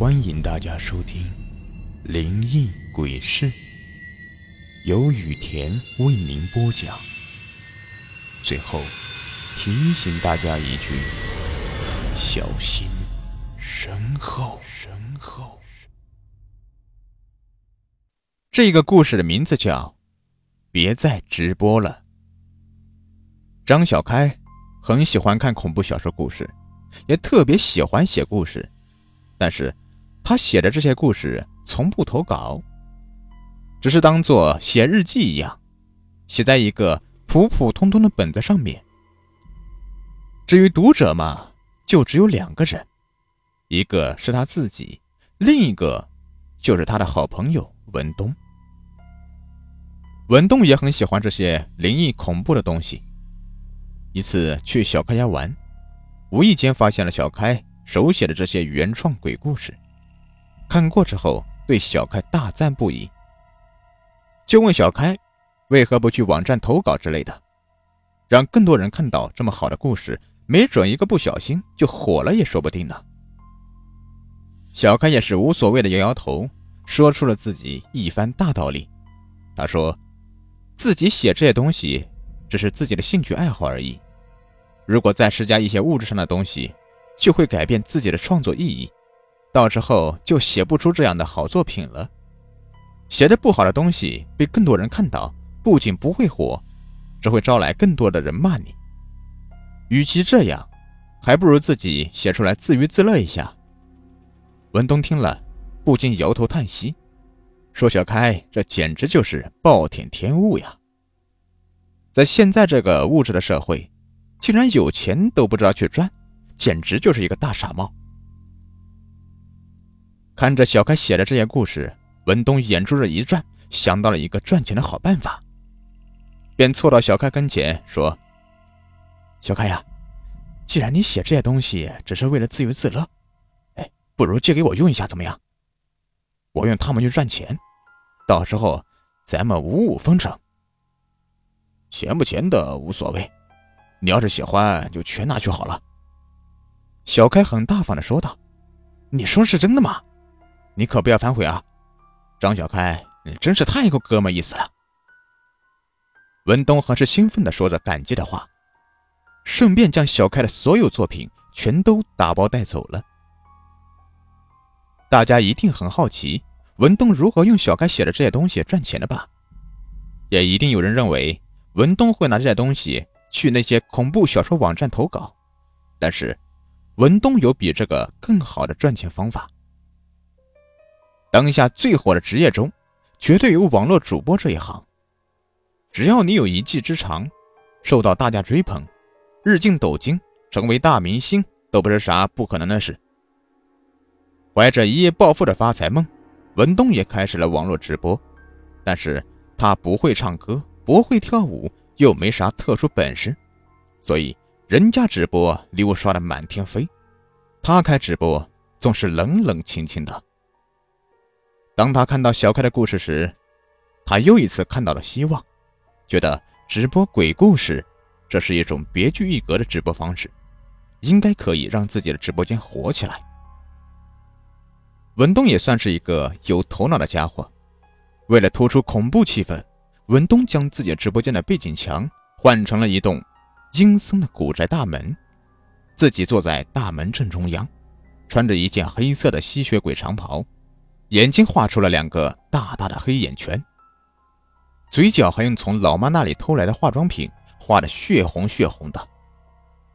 欢迎大家收听《灵异鬼事》，由雨田为您播讲。最后提醒大家一句：小心身后。身后。这个故事的名字叫《别再直播了》。张小开很喜欢看恐怖小说故事，也特别喜欢写故事，但是。他写的这些故事从不投稿，只是当做写日记一样，写在一个普普通通的本子上面。至于读者嘛，就只有两个人，一个是他自己，另一个就是他的好朋友文东。文东也很喜欢这些灵异恐怖的东西。一次去小开家玩，无意间发现了小开手写的这些原创鬼故事。看过之后，对小开大赞不已，就问小开为何不去网站投稿之类的，让更多人看到这么好的故事，没准一个不小心就火了也说不定呢。小开也是无所谓的摇摇头，说出了自己一番大道理。他说，自己写这些东西只是自己的兴趣爱好而已，如果再施加一些物质上的东西，就会改变自己的创作意义。到时候就写不出这样的好作品了。写的不好的东西被更多人看到，不仅不会火，只会招来更多的人骂你。与其这样，还不如自己写出来自娱自乐一下。文东听了，不禁摇头叹息，说：“小开，这简直就是暴殄天物呀！在现在这个物质的社会，竟然有钱都不知道去赚，简直就是一个大傻帽。”看着小开写的这些故事，文东眼珠子一转，想到了一个赚钱的好办法，便凑到小开跟前说：“小开呀，既然你写这些东西只是为了自娱自乐，哎，不如借给我用一下怎么样？我用它们去赚钱，到时候咱们五五分成。钱不钱的无所谓，你要是喜欢就全拿去好了。”小开很大方的说道：“你说是真的吗？”你可不要反悔啊，张小开，你真是太够哥们意思了。文东很是兴奋地说着感激的话，顺便将小开的所有作品全都打包带走了。大家一定很好奇，文东如何用小开写的这些东西赚钱的吧？也一定有人认为文东会拿这些东西去那些恐怖小说网站投稿，但是文东有比这个更好的赚钱方法。当下最火的职业中，绝对有网络主播这一行。只要你有一技之长，受到大家追捧，日进斗金，成为大明星，都不是啥不可能的事。怀着一夜暴富的发财梦，文东也开始了网络直播。但是他不会唱歌，不会跳舞，又没啥特殊本事，所以人家直播礼物刷的满天飞，他开直播总是冷冷清清的。当他看到小开的故事时，他又一次看到了希望，觉得直播鬼故事这是一种别具一格的直播方式，应该可以让自己的直播间火起来。文东也算是一个有头脑的家伙，为了突出恐怖气氛，文东将自己直播间的背景墙换成了一栋阴森的古宅大门，自己坐在大门正中央，穿着一件黑色的吸血鬼长袍。眼睛画出了两个大大的黑眼圈，嘴角还用从老妈那里偷来的化妆品画的血红血红的，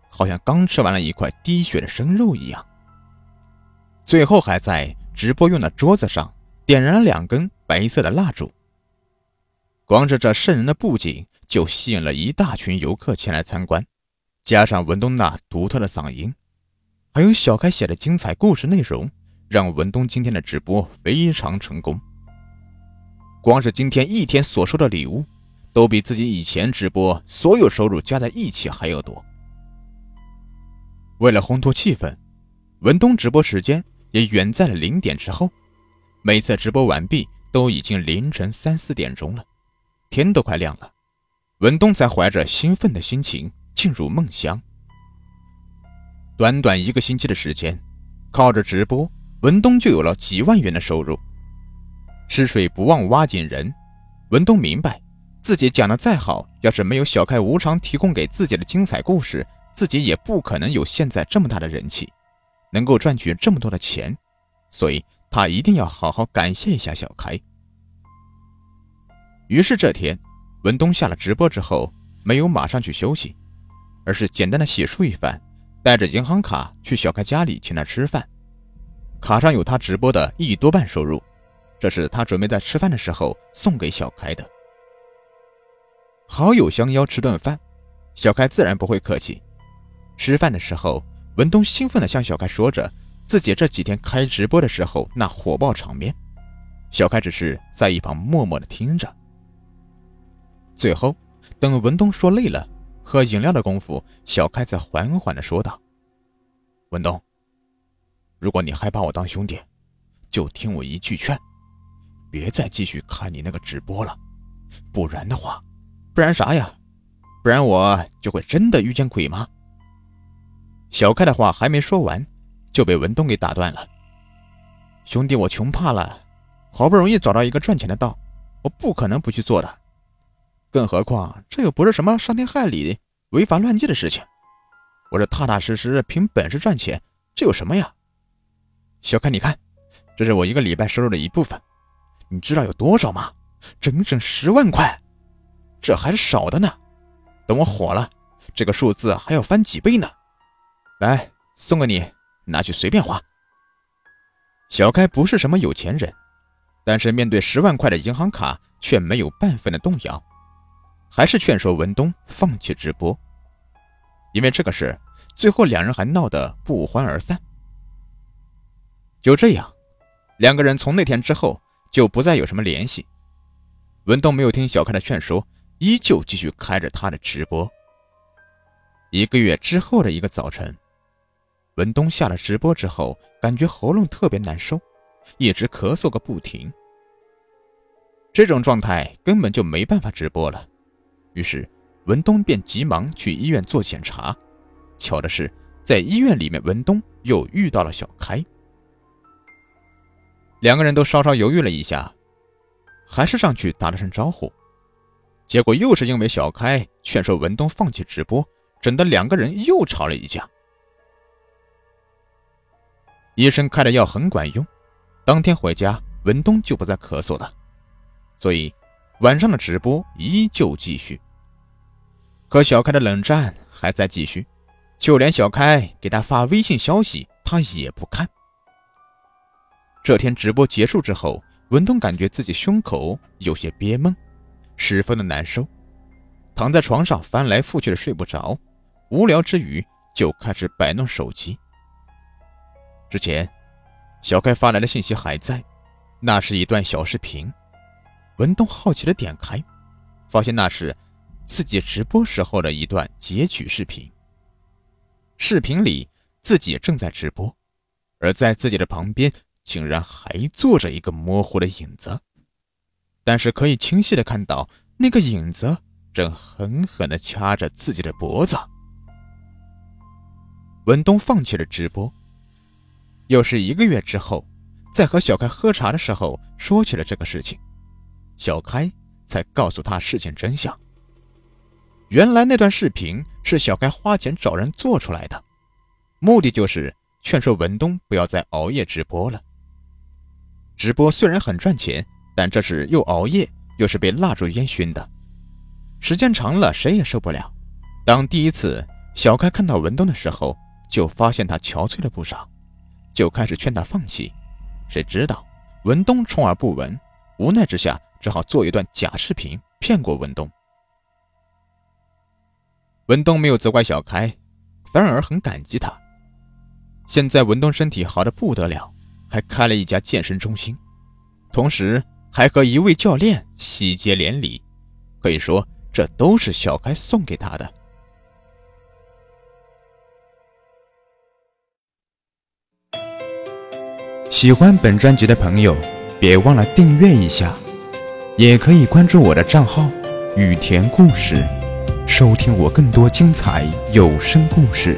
好像刚吃完了一块滴血的生肉一样。最后还在直播用的桌子上点燃了两根白色的蜡烛。光是这瘆人的布景就吸引了一大群游客前来参观，加上文东那独特的嗓音，还有小开写的精彩故事内容。让文东今天的直播非常成功。光是今天一天所收的礼物，都比自己以前直播所有收入加在一起还要多。为了烘托气氛，文东直播时间也远在了零点之后。每次直播完毕，都已经凌晨三四点钟了，天都快亮了，文东才怀着兴奋的心情进入梦乡。短短一个星期的时间，靠着直播。文东就有了几万元的收入。吃水不忘挖井人，文东明白，自己讲的再好，要是没有小开无偿提供给自己的精彩故事，自己也不可能有现在这么大的人气，能够赚取这么多的钱，所以他一定要好好感谢一下小开。于是这天，文东下了直播之后，没有马上去休息，而是简单的洗漱一番，带着银行卡去小开家里请他吃饭，卡上有他直播的一多半收入，这是他准备在吃饭的时候送给小开的。好友相邀吃顿饭，小开自然不会客气。吃饭的时候，文东兴奋地向小开说着自己这几天开直播的时候那火爆场面，小开只是在一旁默默地听着。最后，等文东说累了，喝饮料的功夫，小开才缓缓地说道：“文东，如果你还把我当兄弟，就听我一句劝，别再继续看你那个直播了，不然的话，不然啥呀？不然我就会真的遇见鬼吗？”小开的话还没说完，就被文东给打断了：“兄弟，我穷怕了，好不容易找到一个赚钱的道，我不可能不去做的。”更何况，这又不是什么伤天害理、违法乱纪的事情。我这踏踏实实凭本事赚钱，这有什么呀？小开，你看，这是我一个礼拜收入的一部分，你知道有多少吗？整整十万块，这还是少的呢。等我火了，这个数字还要翻几倍呢。来，送给你，拿去随便花。小开不是什么有钱人，但是面对十万块的银行卡，却没有半分的动摇。还是劝说文东放弃直播，因为这个事，最后两人还闹得不欢而散。就这样，两个人从那天之后就不再有什么联系。文东没有听小开的劝说，依旧继续开着他的直播。一个月之后的一个早晨，文东下了直播之后，感觉喉咙特别难受，一直咳嗽个不停。这种状态根本就没办法直播了。于是，文东便急忙去医院做检查。巧的是，在医院里面，文东又遇到了小开。两个人都稍稍犹豫了一下，还是上去打了声招呼。结果又是因为小开劝说文东放弃直播，整得两个人又吵了一架。医生开的药很管用，当天回家，文东就不再咳嗽了，所以晚上的直播依旧继续。可小开的冷战还在继续，就连小开给他发微信消息，他也不看。这天直播结束之后，文东感觉自己胸口有些憋闷，十分的难受，躺在床上翻来覆去的睡不着，无聊之余就开始摆弄手机。之前小开发来的信息还在，那是一段小视频。文东好奇的点开，发现那是。自己直播时候的一段截取视频。视频里自己正在直播，而在自己的旁边竟然还坐着一个模糊的影子，但是可以清晰的看到那个影子正狠狠的掐着自己的脖子。文东放弃了直播，又是一个月之后，在和小开喝茶的时候说起了这个事情，小开才告诉他事情真相。原来那段视频是小开花钱找人做出来的，目的就是劝说文东不要再熬夜直播了。直播虽然很赚钱，但这是又熬夜又是被蜡烛烟熏的，时间长了谁也受不了。当第一次小开看到文东的时候，就发现他憔悴了不少，就开始劝他放弃。谁知道文东充耳不闻，无奈之下只好做一段假视频骗过文东。文东没有责怪小开，反而很感激他。现在文东身体好的不得了，还开了一家健身中心，同时还和一位教练喜结连理，可以说这都是小开送给他的。喜欢本专辑的朋友，别忘了订阅一下，也可以关注我的账号“雨田故事”。收听我更多精彩有声故事。